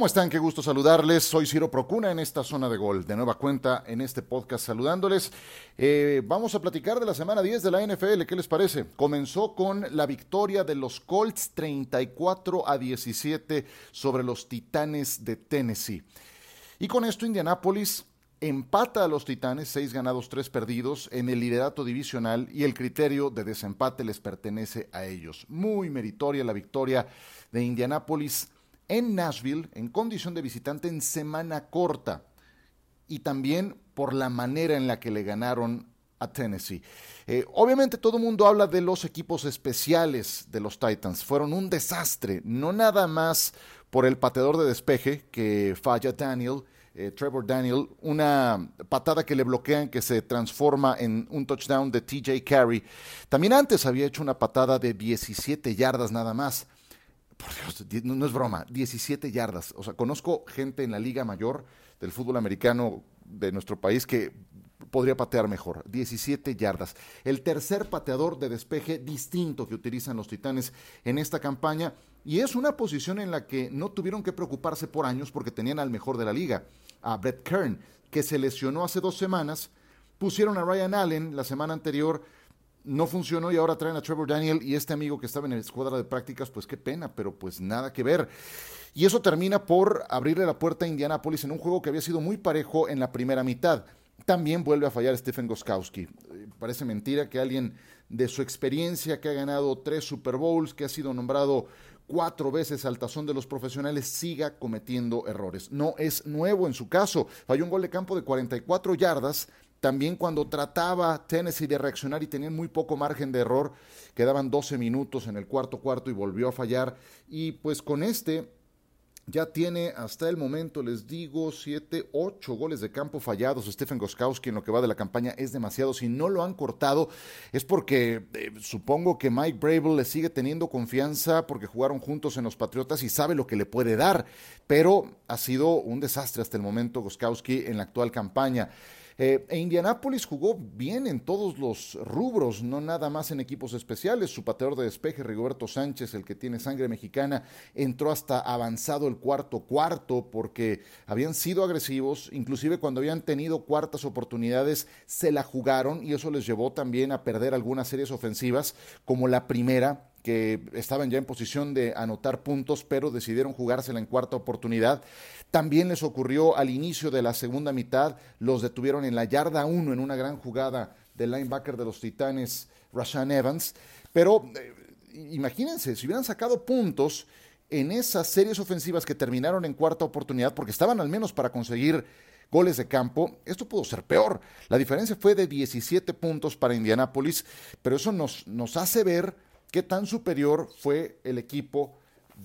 ¿Cómo están? Qué gusto saludarles. Soy Ciro Procuna en esta zona de gol. De nueva cuenta en este podcast saludándoles. Eh, vamos a platicar de la semana 10 de la NFL. ¿Qué les parece? Comenzó con la victoria de los Colts 34 a 17 sobre los Titanes de Tennessee. Y con esto Indianapolis empata a los Titanes, seis ganados, tres perdidos, en el liderato divisional y el criterio de desempate les pertenece a ellos. Muy meritoria la victoria de Indianapolis en Nashville en condición de visitante en semana corta y también por la manera en la que le ganaron a Tennessee. Eh, obviamente todo el mundo habla de los equipos especiales de los Titans. Fueron un desastre, no nada más por el pateador de despeje que falla Daniel, eh, Trevor Daniel, una patada que le bloquean que se transforma en un touchdown de TJ Carey. También antes había hecho una patada de 17 yardas nada más por Dios, no, es broma, 17 yardas. O sea, conozco gente en la liga mayor del fútbol americano de nuestro país que podría patear mejor. 17 yardas. El tercer pateador de despeje distinto que utilizan los Titanes en esta campaña. Y es una posición en la que no tuvieron que preocuparse por años porque tenían al mejor de la liga, a Brett Kern, que se lesionó hace dos semanas. Pusieron a Ryan Allen la semana anterior no funcionó y ahora traen a Trevor Daniel y este amigo que estaba en el escuadra de prácticas, pues qué pena, pero pues nada que ver. Y eso termina por abrirle la puerta a Indianapolis en un juego que había sido muy parejo en la primera mitad. También vuelve a fallar Stephen Goskowski. Eh, parece mentira que alguien de su experiencia, que ha ganado tres Super Bowls, que ha sido nombrado cuatro veces al tazón de los profesionales, siga cometiendo errores. No es nuevo en su caso. Falló un gol de campo de 44 yardas también cuando trataba Tennessee de reaccionar y tenían muy poco margen de error, quedaban 12 minutos en el cuarto cuarto y volvió a fallar. Y pues con este ya tiene hasta el momento, les digo, 7, 8 goles de campo fallados. Stephen Goskowski en lo que va de la campaña es demasiado. Si no lo han cortado es porque eh, supongo que Mike Brable le sigue teniendo confianza porque jugaron juntos en los Patriotas y sabe lo que le puede dar. Pero ha sido un desastre hasta el momento Goskowski en la actual campaña. Eh, e Indianápolis jugó bien en todos los rubros, no nada más en equipos especiales. Su pateador de despeje, Rigoberto Sánchez, el que tiene sangre mexicana, entró hasta avanzado el cuarto cuarto porque habían sido agresivos, inclusive cuando habían tenido cuartas oportunidades se la jugaron y eso les llevó también a perder algunas series ofensivas, como la primera que estaban ya en posición de anotar puntos, pero decidieron jugársela en cuarta oportunidad. También les ocurrió al inicio de la segunda mitad, los detuvieron en la yarda 1 en una gran jugada del linebacker de los Titanes, Rashan Evans. Pero eh, imagínense, si hubieran sacado puntos en esas series ofensivas que terminaron en cuarta oportunidad, porque estaban al menos para conseguir goles de campo, esto pudo ser peor. La diferencia fue de 17 puntos para Indianápolis, pero eso nos, nos hace ver qué tan superior fue el equipo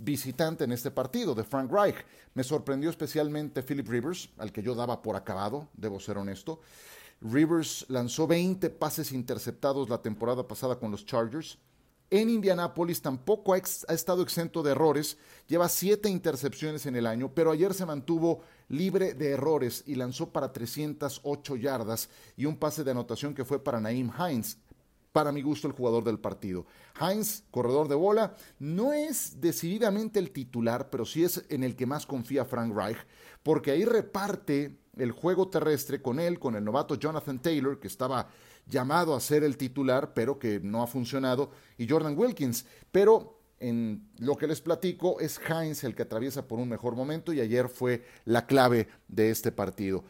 visitante en este partido de Frank Reich. Me sorprendió especialmente Philip Rivers, al que yo daba por acabado, debo ser honesto. Rivers lanzó 20 pases interceptados la temporada pasada con los Chargers. En Indianápolis tampoco ha, ha, estado exento de errores, lleva siete intercepciones en el año, pero ayer se mantuvo libre de errores y lanzó para 308 yardas y un pase de anotación que fue para Naim Hines, para mi gusto, el jugador del partido. Heinz, corredor de bola, no es decididamente el titular, pero sí es en el que más confía Frank Reich, porque ahí reparte el juego terrestre con él, con el novato Jonathan Taylor, que estaba llamado a ser el titular, pero que no ha funcionado, y Jordan Wilkins. Pero en lo que les platico es Heinz el que atraviesa por un mejor momento y ayer fue la clave de este partido.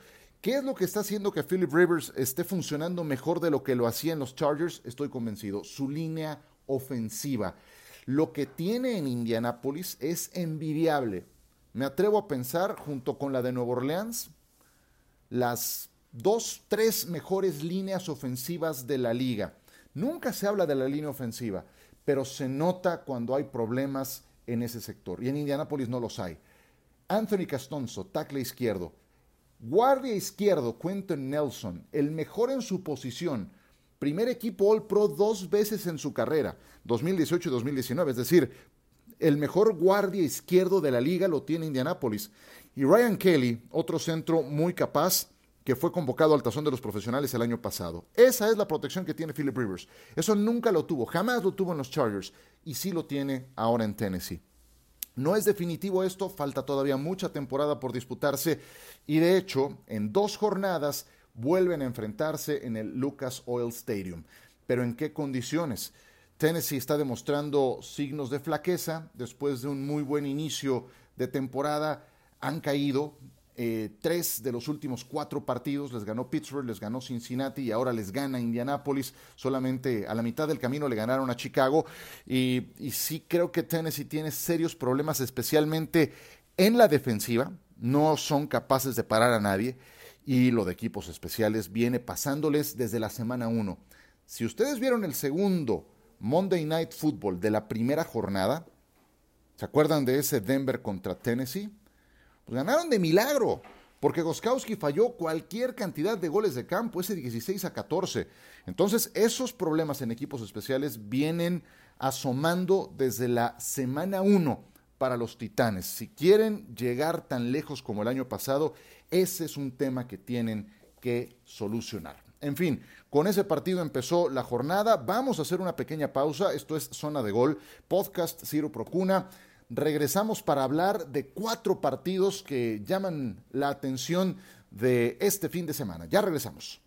¿Qué es lo que está haciendo que Philip Rivers esté funcionando mejor de lo que lo hacía en los Chargers? Estoy convencido. Su línea ofensiva. Lo que tiene en Indianápolis es envidiable. Me atrevo a pensar, junto con la de Nueva Orleans, las dos, tres mejores líneas ofensivas de la liga. Nunca se habla de la línea ofensiva, pero se nota cuando hay problemas en ese sector. Y en Indianápolis no los hay. Anthony Castonzo, tackle izquierdo, Guardia izquierdo, Quentin Nelson, el mejor en su posición. Primer equipo All Pro dos veces en su carrera, 2018 y 2019. Es decir, el mejor guardia izquierdo de la liga lo tiene Indianapolis. Y Ryan Kelly, otro centro muy capaz, que fue convocado al tazón de los profesionales el año pasado. Esa es la protección que tiene Philip Rivers. Eso nunca lo tuvo, jamás lo tuvo en los Chargers y sí lo tiene ahora en Tennessee. No es definitivo esto, falta todavía mucha temporada por disputarse y de hecho en dos jornadas vuelven a enfrentarse en el Lucas Oil Stadium. Pero ¿en qué condiciones? Tennessee está demostrando signos de flaqueza después de un muy buen inicio de temporada. Han caído eh, tres de los últimos cuatro partidos, les ganó Pittsburgh, les ganó Cincinnati y ahora les gana Indianapolis. Solamente a la mitad del camino le ganaron a Chicago. Y sí creo que Tennessee tiene serios problemas, especialmente en la defensiva. No son capaces de parar a nadie. Y lo de equipos especiales viene pasándoles desde la semana uno. Si ustedes vieron el segundo Monday Night Football de la primera jornada, ¿se acuerdan de ese Denver contra Tennessee? Ganaron de milagro, porque Goskowski falló cualquier cantidad de goles de campo, ese 16 a 14. Entonces, esos problemas en equipos especiales vienen asomando desde la semana 1 para los Titanes. Si quieren llegar tan lejos como el año pasado, ese es un tema que tienen que solucionar. En fin, con ese partido empezó la jornada. Vamos a hacer una pequeña pausa. Esto es Zona de Gol, podcast Ciro Procuna. Regresamos para hablar de cuatro partidos que llaman la atención de este fin de semana. Ya regresamos.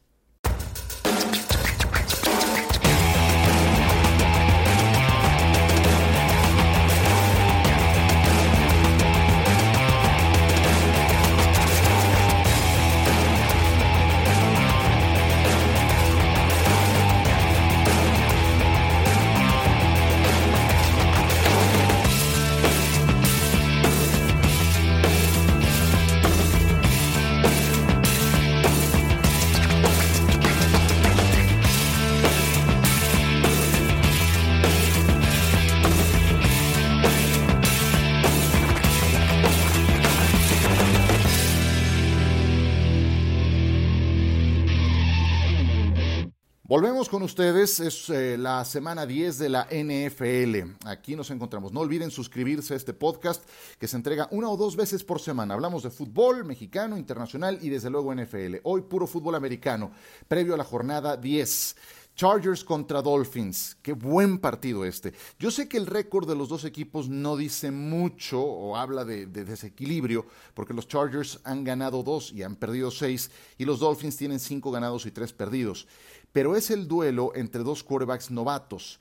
Con ustedes, es eh, la semana 10 de la NFL. Aquí nos encontramos. No olviden suscribirse a este podcast que se entrega una o dos veces por semana. Hablamos de fútbol mexicano, internacional y desde luego NFL. Hoy puro fútbol americano, previo a la jornada 10. Chargers contra Dolphins. Qué buen partido este. Yo sé que el récord de los dos equipos no dice mucho o habla de, de, desequilibrio, porque los Chargers han ganado dos y han perdido seis, y los Dolphins tienen cinco ganados y tres perdidos pero es el duelo entre dos quarterbacks novatos.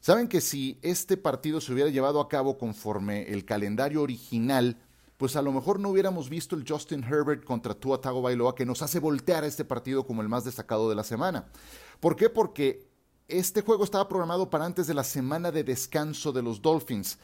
Saben que si este partido se hubiera llevado a cabo conforme el calendario original, pues a lo mejor no hubiéramos visto el Justin Herbert contra Tua Tagovailoa que nos hace voltear a este partido como el más destacado de la semana. ¿Por qué? Porque este juego estaba programado para antes de la semana de descanso de los Dolphins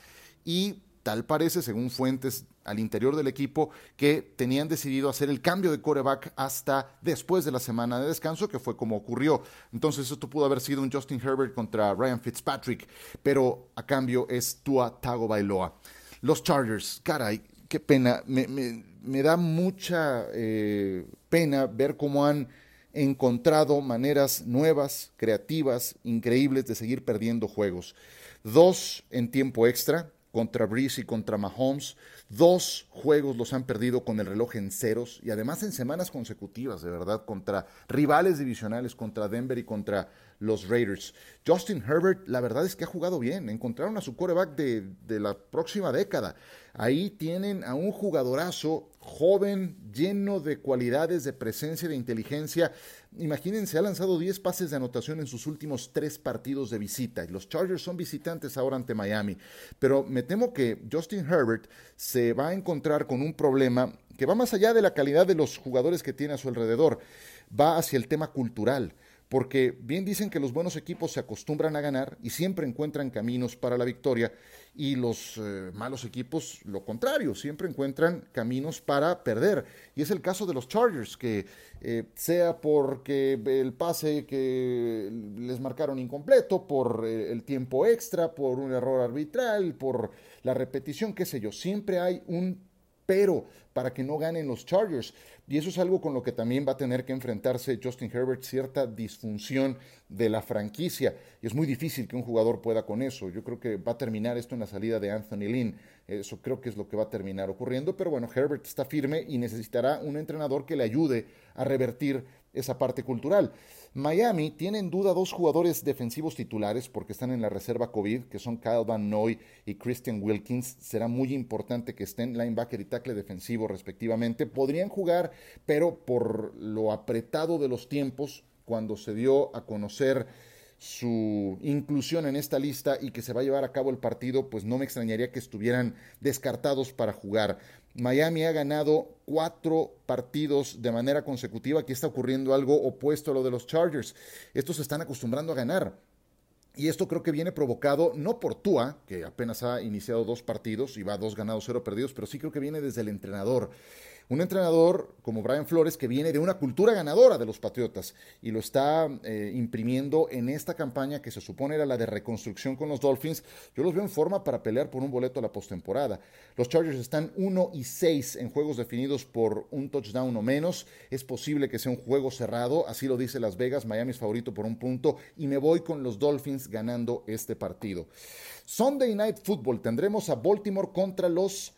y tal parece, según fuentes al interior del equipo, que tenían decidido hacer el cambio de coreback hasta después de la semana de descanso, que fue como ocurrió. Entonces esto pudo haber sido un Justin Herbert contra Ryan Fitzpatrick, pero a cambio es Tua Tagovailoa. Los Chargers, caray, qué pena, me, da mucha eh, pena ver cómo han encontrado maneras nuevas, creativas, increíbles de seguir perdiendo juegos. Dos en tiempo extra, contra Breeze y contra Mahomes. Dos juegos los han perdido con el reloj en ceros y además en semanas consecutivas, de verdad, contra rivales divisionales, contra Denver y contra los Raiders. Justin Herbert, la verdad es que ha jugado bien. Encontraron a su de, de la próxima década. Ahí tienen a un jugadorazo joven, lleno de cualidades, de presencia, de inteligencia. Imagínense, ha lanzado 10 pases de anotación en sus últimos tres partidos de visita. Los Chargers son visitantes ahora ante Miami. Pero me temo que Justin Herbert se va a encontrar con un problema que va más allá de la calidad de los jugadores que tiene a su alrededor. Va hacia el tema cultural porque bien dicen que los buenos equipos se acostumbran a ganar y siempre encuentran caminos para la victoria y los eh, malos equipos lo contrario, siempre encuentran caminos para perder. Y es el caso de los Chargers, que eh, sea porque el pase que les marcaron incompleto, por eh, el tiempo extra, por un error arbitral, por la repetición, qué sé yo, siempre hay un pero para que no ganen los Chargers. Y eso es algo con lo que también va a tener que enfrentarse Justin Herbert, cierta disfunción de la franquicia. Y es muy difícil que un jugador pueda con eso. Yo creo que va a terminar esto en la salida de Anthony Lynn. Eso creo que es lo que va a terminar ocurriendo. Pero bueno, Herbert está firme y necesitará un entrenador que le ayude a revertir esa parte cultural. Miami tiene en duda dos jugadores defensivos titulares porque están en la reserva COVID, que son Kyle Van Noy y Christian Wilkins. Será muy importante que estén linebacker y tackle defensivo respectivamente. Podrían jugar, pero por lo apretado de los tiempos, cuando se dio a conocer su inclusión en esta lista y que se va a llevar a cabo el partido, pues no me extrañaría que estuvieran descartados para jugar. Miami ha ganado cuatro partidos de manera consecutiva. Aquí está ocurriendo algo opuesto a lo de los Chargers. Estos se están acostumbrando a ganar. Y esto creo que viene provocado no por Tua, que apenas ha iniciado dos partidos y va dos ganados, cero perdidos, pero sí creo que viene desde el entrenador un entrenador como Brian Flores que viene de una cultura ganadora de los Patriotas y lo está eh, imprimiendo en esta campaña que se supone era la de reconstrucción con los Dolphins. Yo los veo en forma para pelear por un boleto a la postemporada. Los Chargers están 1 y 6 en juegos definidos por un touchdown o menos. Es posible que sea un juego cerrado, así lo dice Las Vegas. Miami es favorito por un punto y me voy con los Dolphins ganando este partido. Sunday Night Football tendremos a Baltimore contra los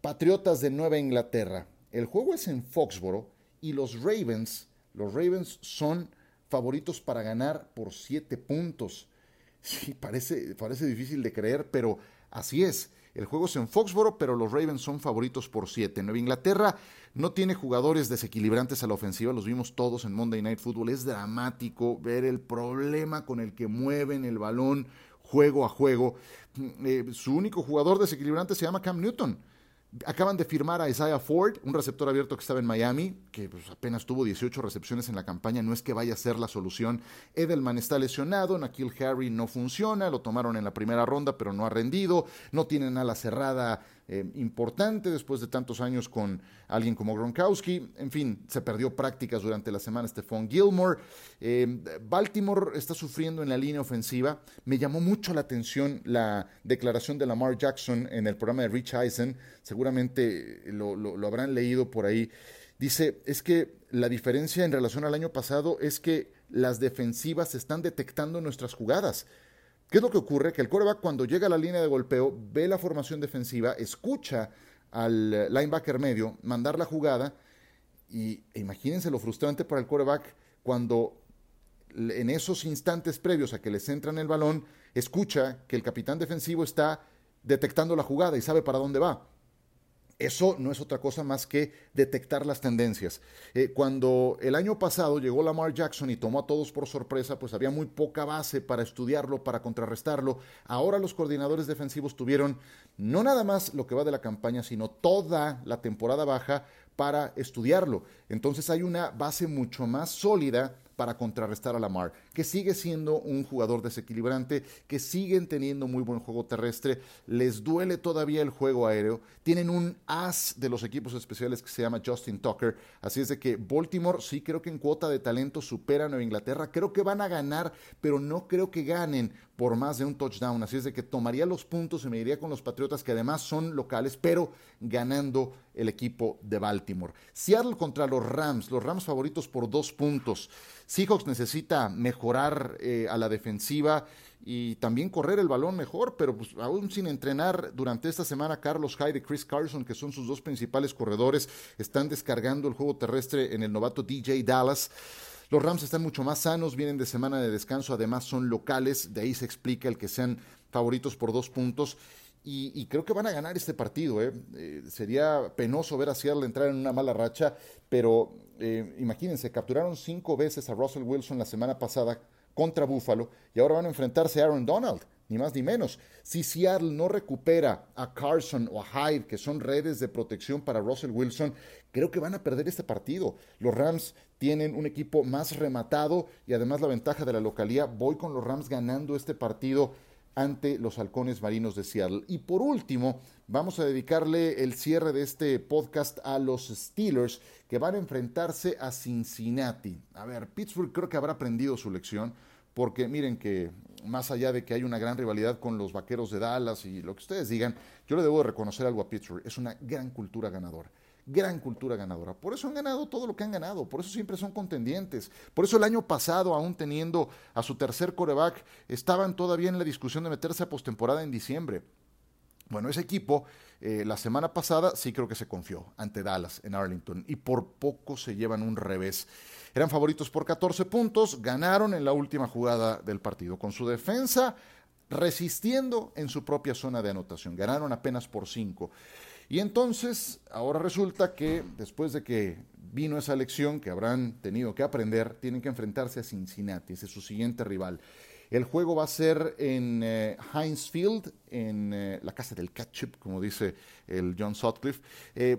Patriotas de Nueva Inglaterra. El juego es en Foxboro y los Ravens, los Ravens son favoritos para ganar por siete puntos. Sí, parece, parece difícil de creer, pero así es. El juego es en Foxboro, pero los Ravens son favoritos por siete. Nueva Inglaterra no tiene jugadores desequilibrantes a la ofensiva, los vimos todos en Monday Night Football. Es dramático ver el problema con el que mueven el balón juego a juego. Mm, eh, su único jugador desequilibrante se llama Cam Newton Acaban de firmar a Isaiah Ford, un receptor abierto que estaba en Miami, que pues, apenas tuvo 18 recepciones en la campaña, no es que vaya a ser la solución. Edelman está lesionado, Nakil Harry no funciona, lo tomaron en la primera ronda, pero no ha rendido, no tienen ala cerrada eh, importante después de tantos años con alguien como Gronkowski. En fin, se perdió prácticas durante la semana Stephon Gilmore. Eh, Baltimore está sufriendo en la línea ofensiva. Me llamó mucho la atención la declaración de Lamar Jackson en el programa de Rich Eisen. Seguramente lo, lo habrán leído por ahí. Dice, es que la diferencia en relación al año pasado es que las defensivas están detectando nuestras jugadas. ¿Qué es lo que ocurre? Que el quarterback cuando llega a la línea de golpeo ve la formación defensiva, escucha al linebacker medio mandar la jugada y e imagínense lo frustrante para el quarterback cuando en esos instantes previos a que les entran el balón, escucha que el capitán defensivo está detectando la jugada y sabe para dónde va. Eso no es otra cosa más que detectar las tendencias. Eh, cuando el año pasado llegó Lamar Jackson y tomó a todos por sorpresa, pues había muy poca base para estudiarlo, para contrarrestarlo. Ahora los coordinadores defensivos tuvieron no nada más lo que va de la campaña, sino toda la temporada baja para estudiarlo. Entonces hay una base mucho más sólida para contrarrestar a Lamar, que sigue siendo un jugador desequilibrante, que siguen teniendo muy buen juego terrestre, les duele todavía el juego aéreo, tienen un as de los equipos especiales que se llama Justin Tucker, así es de que Baltimore sí creo que en cuota de talento supera a Nueva Inglaterra, creo que van a ganar, pero no creo que ganen por más de un touchdown, así es de que tomaría los puntos y me iría con los Patriotas que además son locales, pero ganando el equipo de Baltimore. Seattle contra los Rams, los Rams favoritos por dos puntos. Seahawks necesita mejorar eh, a la defensiva y también correr el balón mejor, pero pues, aún sin entrenar durante esta semana, Carlos Hyde y Chris Carson, que son sus dos principales corredores, están descargando el juego terrestre en el novato DJ Dallas. Los Rams están mucho más sanos, vienen de semana de descanso, además son locales, de ahí se explica el que sean favoritos por dos puntos. Y, creo que van a ganar este partido. ¿eh? Eh, sería penoso ver a Seattle entrar en una mala racha, pero eh, imagínense, capturaron cinco veces a Russell Wilson la semana pasada contra Buffalo y ahora van a enfrentarse a Aaron Donald, ni más ni menos. Si Seattle no recupera a Carson o a Hyde, que son redes de protección para Russell Wilson, creo que van a perder este partido. Los Rams tienen un equipo más rematado y además la ventaja de la localía. Voy con los Rams ganando este partido ante los halcones marinos de Seattle. Y por último, vamos a dedicarle el cierre de este podcast a los Steelers que van a enfrentarse a Cincinnati. A ver, Pittsburgh creo que habrá aprendido su lección porque miren que más allá de que hay una gran rivalidad con los Vaqueros de Dallas y lo que ustedes digan, yo le debo de reconocer algo a Pittsburgh, es una gran cultura ganadora gran cultura ganadora. Por eso han ganado todo lo que han ganado, por eso siempre son contendientes. Por eso el año pasado, aún teniendo a su tercer coreback, estaban todavía en la discusión de meterse a postemporada en diciembre. Bueno, ese equipo eh, la semana pasada sí creo que se confió ante Dallas en Arlington y por poco se llevan un revés. Eran favoritos por 14 puntos, ganaron en la última jugada del partido con su defensa resistiendo en su propia zona de anotación. Ganaron apenas por 5. Y entonces, ahora resulta que después de que vino esa lección que habrán tenido que aprender, tienen que enfrentarse a Cincinnati, ese es su siguiente rival. El juego va a ser en eh, Heinz Field, en eh, la casa del ketchup, como dice el John Sutcliffe. Eh,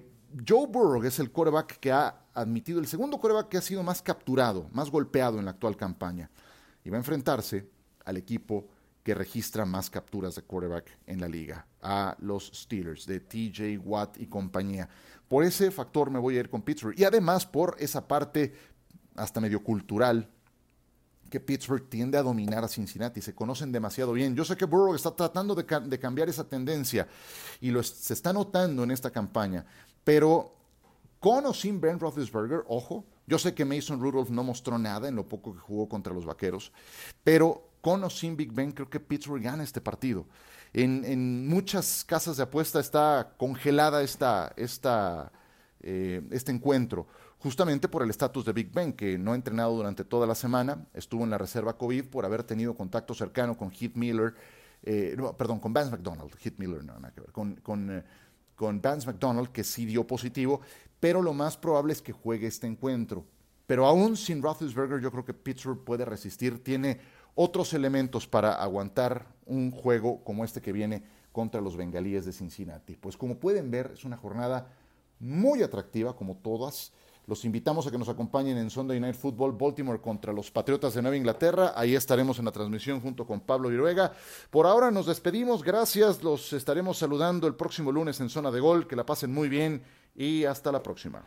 Joe Burrow es el quarterback que ha admitido, el segundo quarterback que ha sido más capturado, más golpeado en la actual campaña. Y va a enfrentarse al equipo que registra más capturas de quarterback en la liga, a los Steelers de TJ Watt y compañía. Por ese factor me voy a ir con Pittsburgh y además por esa parte hasta medio cultural que Pittsburgh tiende a dominar a Cincinnati, se conocen demasiado bien. Yo sé que Burrow está tratando de, cambiar esa tendencia y lo se está notando en esta campaña, pero con o sin Ben Roethlisberger, ojo, yo sé que Mason Rudolph no mostró nada en lo poco que jugó contra los Vaqueros, pero con o sin Big Ben creo que Pittsburgh gana este partido. En, muchas casas de apuesta está congelada esta, esta, eh, este encuentro justamente por el estatus de Big Ben, que no ha entrenado durante toda la semana, estuvo en la reserva COVID por haber tenido contacto cercano con Heath Miller, eh, perdón, con Vance McDonald, Heath Miller no, nada que ver, con, con, eh, con Vance McDonald, que sí dio positivo, pero lo más probable es que juegue este encuentro. Pero aún sin Roethlisberger, yo creo que Pittsburgh puede resistir, tiene otros elementos para aguantar un juego como este que viene contra los bengalíes de Cincinnati. Pues como pueden ver, es una jornada muy atractiva, como todas. Los invitamos a que nos acompañen en Sunday Night Football Baltimore contra los Patriotas de Nueva Inglaterra. Ahí estaremos en la transmisión junto con Pablo Viruega. Por ahora nos despedimos. Gracias. Los estaremos saludando el próximo lunes en Zona de Gol. Que la pasen muy bien y hasta la próxima.